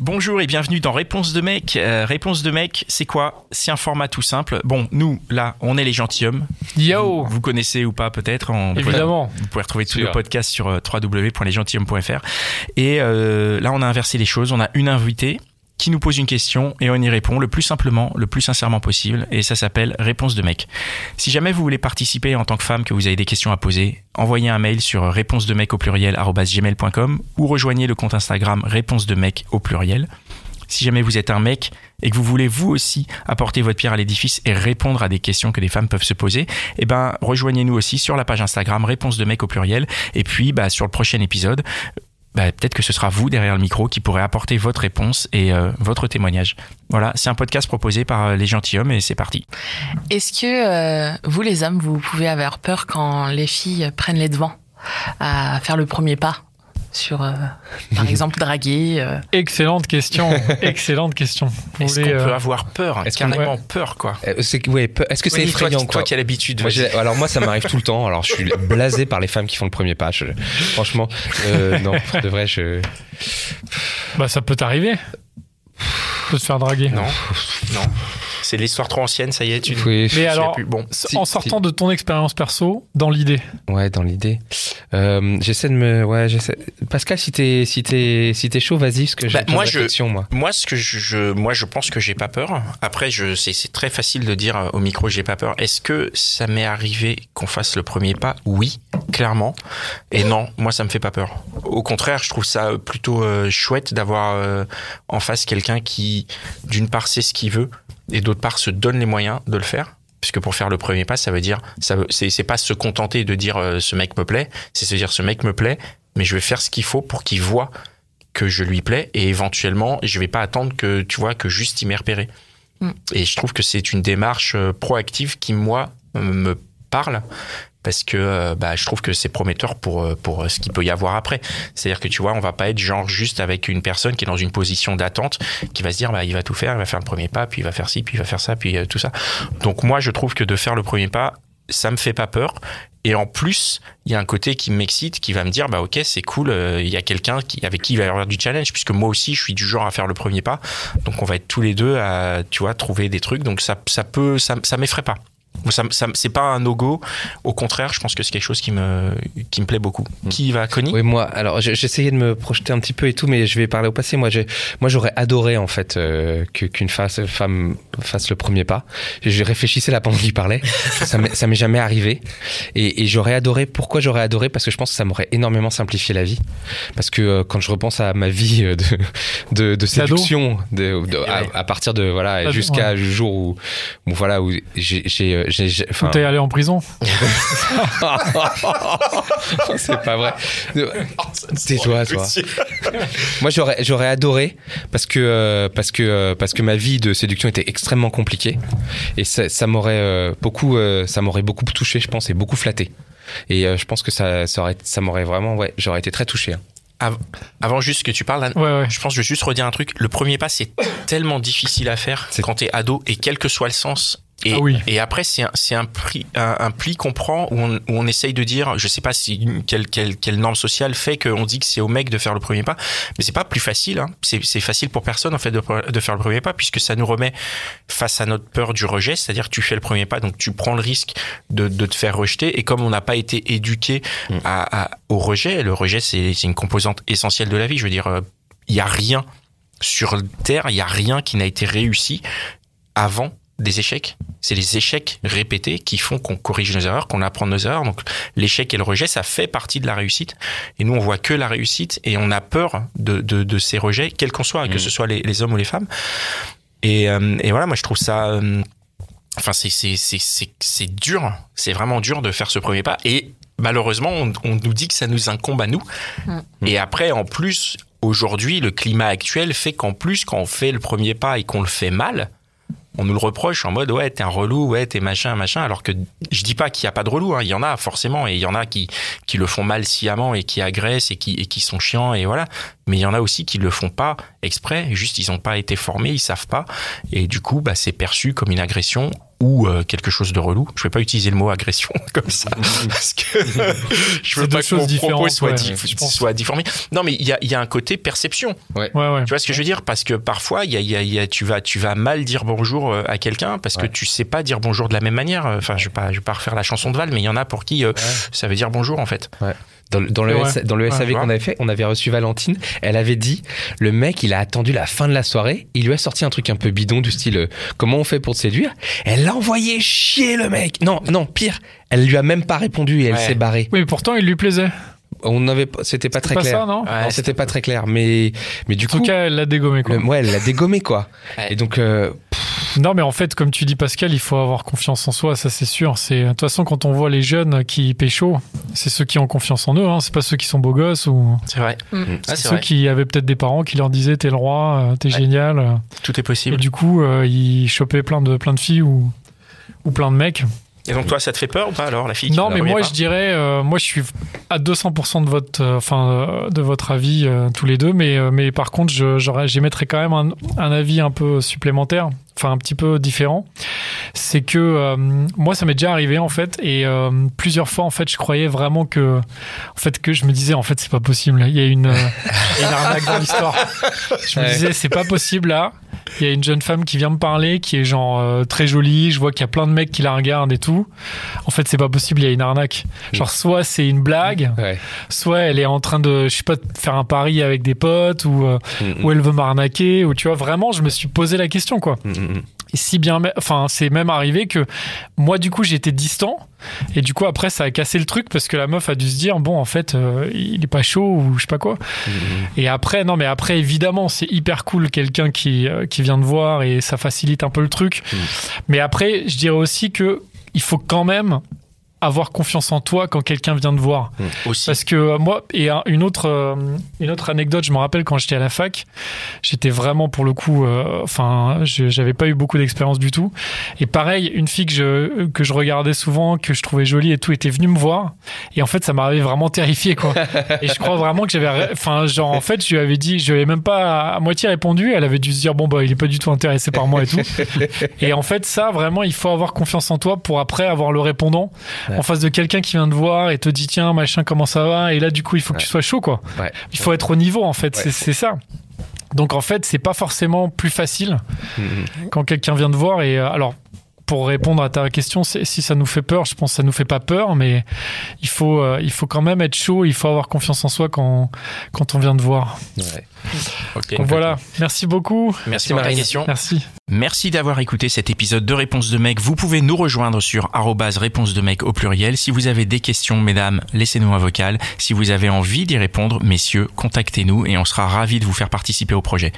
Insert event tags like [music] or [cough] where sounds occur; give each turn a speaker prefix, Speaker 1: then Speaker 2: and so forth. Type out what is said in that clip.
Speaker 1: Bonjour et bienvenue dans Réponse de mec. Euh, Réponse de mec, c'est quoi? C'est un format tout simple. Bon, nous, là, on est les gentilshommes.
Speaker 2: Yo
Speaker 1: Vous connaissez ou pas peut-être? En-
Speaker 2: Évidemment.
Speaker 1: Vous pouvez retrouver tous nos podcasts sur euh, www.lesgentilhommes.fr. Et euh, là, on a inversé les choses. On a une invitée qui nous pose une question et on y répond le plus simplement, le plus sincèrement possible. Et ça s'appelle Réponse de mec. Si jamais vous voulez participer en tant que femme, que vous avez des questions à poser, envoyez un mail sur réponse de mec au pluriel gmail.com ou rejoignez le compte Instagram réponse de mec au pluriel. Si jamais vous êtes un mec et que vous voulez vous aussi apporter votre pierre à l'édifice et répondre à des questions que les femmes peuvent se poser, eh ben rejoignez-nous aussi sur la page Instagram réponse de mec au pluriel et puis bah, sur le prochain épisode bah, peut-être que ce sera vous derrière le micro qui pourrez apporter votre réponse et euh, votre témoignage. Voilà, c'est un podcast proposé par euh, les gentilshommes et c'est parti.
Speaker 3: Est-ce que euh, vous, les hommes, vous pouvez avoir peur quand les filles prennent les devants à faire le premier pas? Sur, euh, par [laughs] exemple, draguer euh,
Speaker 2: Excellente question. [laughs] Excellente question. Vous
Speaker 1: Est-ce qu'on
Speaker 2: euh,
Speaker 1: peut avoir peur
Speaker 4: est-ce qu'on-
Speaker 1: Carrément peur, quoi.
Speaker 4: Euh, ouais, Est-ce que c'est
Speaker 1: Oui, toi,
Speaker 4: effrayant
Speaker 1: qui-
Speaker 4: quoi
Speaker 1: Toi qui as l'habitude.
Speaker 4: Alors moi ça m'arrive tout le temps. Alors je suis [laughs] blasé par les femmes qui font le premier pas. Je- franchement, euh, non, de vrai, je.
Speaker 2: Bah, ça peut t'arriver. peut te faire draguer.
Speaker 1: Non, non. C'est l'histoire trop ancienne, ça y est, tu
Speaker 4: Oui,
Speaker 2: Mais alors,
Speaker 1: plus. Bon,
Speaker 2: en
Speaker 4: si.
Speaker 2: sortant de ton expérience perso, dans l'idée.
Speaker 4: ouais, dans l'idée. Euh, j'essaie de me, ouais, j'essaie. Pascal, si t'es, si t'es, si t'es chaud, vas-y, parce que j'ai
Speaker 1: Bah, moi, je-
Speaker 4: réflexions, moi.
Speaker 1: Moi, ce que je, moi, je pense que j'ai pas peur. Après, je, c'est, c'est très facile de dire euh, au micro, j'ai pas peur. Est-ce que ça m'est arrivé qu'on fasse le premier pas? Oui, clairement. Et non, moi, ça me fait pas peur. Au contraire, je trouve ça plutôt euh, chouette d'avoir euh, en face quelqu'un qui, d'une part, sait ce qu'il veut et d'autre part, se donne les moyens de le faire. Puisque pour faire le premier pas, ça veut dire, ça c'est pas se contenter de dire euh, ce mec me plaît, c'est se dire ce mec me plaît, mais je vais faire ce qu'il faut pour qu'il voit que je lui plais et éventuellement je vais pas attendre que tu vois que juste il m'ait repéré.
Speaker 3: Mm.
Speaker 1: Et je trouve que c'est une démarche euh, proactive qui moi euh, me parle parce que euh, bah, je trouve que c'est prometteur pour euh, pour euh, ce qu'il peut y avoir après. C'est-à-dire que tu vois, on va pas être genre juste avec une personne qui est dans une position d'attente qui va se dire bah il va tout faire, il va faire le premier pas, puis il va faire ci, puis il va faire ça, puis tout ça. Donc moi je trouve que de faire le premier pas, ça me fait pas peur et en plus, il y a un côté qui m'excite, qui va me dire, bah ok, c'est cool, il y a quelqu'un qui, avec qui il va y avoir du challenge, puisque moi aussi, je suis du genre à faire le premier pas. Donc on va être tous les deux à, tu vois, trouver des trucs. Donc ça, ça peut, ça, ça m'effraie pas. Ça, ça, c'est pas un no-go. Au contraire, je pense que c'est quelque chose qui me, qui me plaît beaucoup. Qui va, Connie?
Speaker 4: Oui, moi, alors j'essayais de me projeter un petit peu et tout, mais je vais parler au passé. Moi, j'ai, moi, j'aurais adoré en fait euh, qu'une face- femme fasse le premier pas. Je réfléchissais là pendant qu'il parlait. ça m'est, ça m'est jamais arrivé, et, et j'aurais adoré. Pourquoi j'aurais adoré? Parce que je pense que ça m'aurait énormément simplifié la vie. Parce que euh, quand je repense à ma vie euh, de de, de
Speaker 2: D'ado.
Speaker 4: séduction, de, de- à, partir de voilà jusqu'à le jour où, où voilà où j'ai, j'ai, enfin,
Speaker 2: t'es allé en prison. [laughs]
Speaker 4: c'est pas vrai. Tais-toi, toi. Moi, j'aurais, j'aurais adoré parce que euh, parce que euh, parce que ma vie de séduction était extrêmement compliquée et ça, ça m'aurait euh, beaucoup ça m'aurait beaucoup touché, je pense, et beaucoup flatté. Et je pense que ça ça, aurait, ça m'aurait vraiment ouais, j'aurais été très touché. hein.
Speaker 1: Av- Avant juste que tu parles, Anne,
Speaker 2: Ouais, ouais.
Speaker 1: je pense que je vais juste redire un truc. Le premier pas, c'est tellement difficile à faire
Speaker 4: C'est-
Speaker 1: quand t'es ado et quel que soit le sens. Et,
Speaker 2: Ah oui.
Speaker 1: et après, c'est un, c'est un, prix, un, un pli qu'on prend où on, où on essaye de dire, je sais pas si quelle, quelle, quelle norme sociale fait qu'on dit que c'est au mec de faire le premier pas, mais c'est pas plus facile. Hein. C'est c'est facile pour personne en fait de, de faire le premier pas puisque ça nous remet face à notre peur du rejet, c'est-à-dire que tu fais le premier pas, donc tu prends le risque de, de te faire rejeter. Et comme on n'a pas été éduqué à, à- au rejet, le rejet c'est c'est une composante essentielle de la vie. Je veux dire, euh, il y a rien sur Terre, il y a rien qui n'a été réussi avant des échecs. C'est les échecs répétés qui font qu'on corrige nos erreurs, qu'on apprend nos erreurs. Donc l'échec et le rejet, ça fait partie de la réussite. Et nous, on voit que la réussite et on a peur de, de, de ces rejets, quels qu'on soit, que ce soit les, les hommes ou les femmes. Et, euh, et voilà, moi je trouve ça. euh, Enfin, c'est dur. C'est vraiment dur de faire ce premier pas. Et malheureusement, on, on nous dit que ça nous incombe à nous.
Speaker 3: Mm.
Speaker 1: Et après, en plus, aujourd'hui, le climat actuel fait qu'en plus, quand on fait le premier pas et qu'on le fait mal, on nous le reproche en mode ouais t'es un relou ouais t'es machin machin alors que je dis pas qu'il y a pas de relou hein, il y en a forcément et il y en a qui qui le font mal sciemment et qui agressent et qui et qui sont chiants et voilà mais il y en a aussi qui le font pas exprès juste ils ont pas été formés ils savent pas et du coup bah c'est perçu comme une agression ou euh, quelque chose de relou. Je vais pas utiliser le mot agression [laughs] comme ça [laughs] parce que [laughs] je veux pas que mon propos soit,
Speaker 2: ouais,
Speaker 1: soit difformé. Non, mais il y a, il y a un côté perception.
Speaker 2: Ouais, ouais.
Speaker 1: Tu vois ce que je veux dire? Parce que parfois, il y a, il y a- y a- tu vas, tu vas mal dire bonjour euh, à quelqu'un parce que tu sais pas dire bonjour de la même manière. Enfin, je vais pas, je vais pas refaire la chanson de Val, mais il y en a pour qui euh, ça veut dire bonjour en fait.
Speaker 4: Dans, le- dans le,
Speaker 2: Ouais.
Speaker 4: S- dans le
Speaker 2: Ouais,
Speaker 4: SAV qu'on avait fait, on avait reçu Valentine. Elle avait dit le mec, il a attendu la fin de la soirée. Il lui a sorti un truc un peu bidon du style euh, comment on fait pour te séduire? Elle l'a envoyé chier le mec. Non, non, pire. Elle lui a même pas répondu et elle
Speaker 1: Ouais.
Speaker 4: s'est barrée.
Speaker 2: Oui, mais pourtant, il lui plaisait.
Speaker 4: On n'avait, pas- c'était pas très
Speaker 2: pas
Speaker 4: clair.
Speaker 2: ça, non
Speaker 1: Ouais,
Speaker 4: Non, c'était pas très clair. Mais, mais du
Speaker 2: En tout
Speaker 4: coup,
Speaker 2: cas, elle l'a dégommé, quoi.
Speaker 4: le- ouais, elle l'a dégommé quoi.
Speaker 1: Ouais.
Speaker 4: Et donc, euh,
Speaker 2: Non, mais en fait, comme tu dis, Pascal, il faut avoir confiance en soi, ça c'est sûr. C'est de toute façon quand on voit les jeunes qui pécho, c'est ceux qui ont confiance en eux. Hein. C'est pas ceux qui sont beaux gosses ou
Speaker 1: C'est vrai.
Speaker 3: Mm.
Speaker 1: Ah,
Speaker 2: c'est ceux
Speaker 1: vrai.
Speaker 2: qui avaient peut-être des parents qui leur disaient t'es le roi, euh, t'es
Speaker 1: Ouais.
Speaker 2: génial.
Speaker 1: Tout est
Speaker 2: Et
Speaker 1: possible.
Speaker 2: du coup, euh, ils chopaient plein de plein de filles ou ou plein de mecs.
Speaker 1: Et donc toi, ça te fait peur ou pas alors la fille
Speaker 2: Non, mais moi
Speaker 1: pas
Speaker 2: je dirais, euh, moi je suis à 200% de votre, euh, enfin euh, de votre avis euh, tous les deux, mais euh, mais par contre, j'émettrais quand même un, un avis un peu supplémentaire, enfin un petit peu différent. C'est que euh, moi ça m'est déjà arrivé en fait, et euh, plusieurs fois en fait, je croyais vraiment que, en fait que je me disais en fait c'est pas possible, il y a une, euh, il y a une arnaque dans l'histoire. Je me
Speaker 4: Ouais.
Speaker 2: disais c'est pas possible là. Il y a une jeune femme qui vient me parler, qui est genre très jolie. Je vois qu'il y a plein de mecs qui la regardent et tout. En fait, c'est pas possible. Il y a une arnaque. Genre, soit c'est une blague,
Speaker 4: ouais.
Speaker 2: soit elle est en train de, je sais pas, faire un pari avec des potes ou euh,
Speaker 4: Mm,
Speaker 2: ou elle veut m'arnaquer ou tu vois. Vraiment, je me suis posé la question quoi.
Speaker 4: mm, mm,
Speaker 2: Et si bien, enfin, c'est même arrivé que moi, du coup, j'étais distant. Et du coup, après, ça a cassé le truc parce que la meuf a dû se dire, bon, en fait, euh, il est pas chaud ou je sais pas quoi. Et après, non, mais après, évidemment, c'est hyper cool quelqu'un qui, euh, qui vient de voir et ça facilite un peu le truc. Mais après, je dirais aussi que il faut quand même avoir confiance en toi quand quelqu'un vient te voir.
Speaker 1: aussi.
Speaker 2: Parce que euh, moi, et un- une autre, euh, une autre anecdote, je me rappelle quand j'étais à la fac, j'étais vraiment pour le coup, euh, enfin, j'avais pas eu beaucoup d'expérience du tout. Et pareil, une fille que je, que je regardais souvent, que je trouvais jolie et tout, était venue me voir. Et en fait, ça m'avait vraiment terrifié, quoi. [laughs] et je crois vraiment que j'avais, enfin, genre, en fait, je lui avais dit, je lui avais même pas à moitié répondu. Elle avait dû se dire, bon, bah, il est pas du tout intéressé par moi et tout. [laughs] et en fait, ça, vraiment, il faut avoir confiance en toi pour après avoir le répondant en face de quelqu'un qui vient te voir et te dit, tiens, machin, comment ça va? Et là, du coup, il faut que tu sois chaud, quoi. Il faut être au niveau, en fait. C'est, ça. Donc, en fait, c'est pas forcément plus facile
Speaker 4: Mm, mm.
Speaker 2: quand quelqu'un vient te voir. Et euh, alors, pour répondre à ta question, c'est- si ça nous fait peur, je pense que ça nous fait pas peur, mais il faut, euh, il faut quand même être chaud. Il faut avoir confiance en soi quand, quand on vient te voir.
Speaker 4: Ouais.
Speaker 1: Ok.
Speaker 2: Donc voilà. Merci beaucoup.
Speaker 1: Merci pour ta
Speaker 4: Marine.
Speaker 1: question.
Speaker 2: Merci.
Speaker 1: Merci d'avoir écouté cet épisode de Réponse de mec. Vous pouvez nous rejoindre sur arrobase réponse de mec au pluriel. Si vous avez des questions, mesdames, laissez-nous un vocal. Si vous avez envie d'y répondre, messieurs, contactez-nous et on sera ravis de vous faire participer au projet.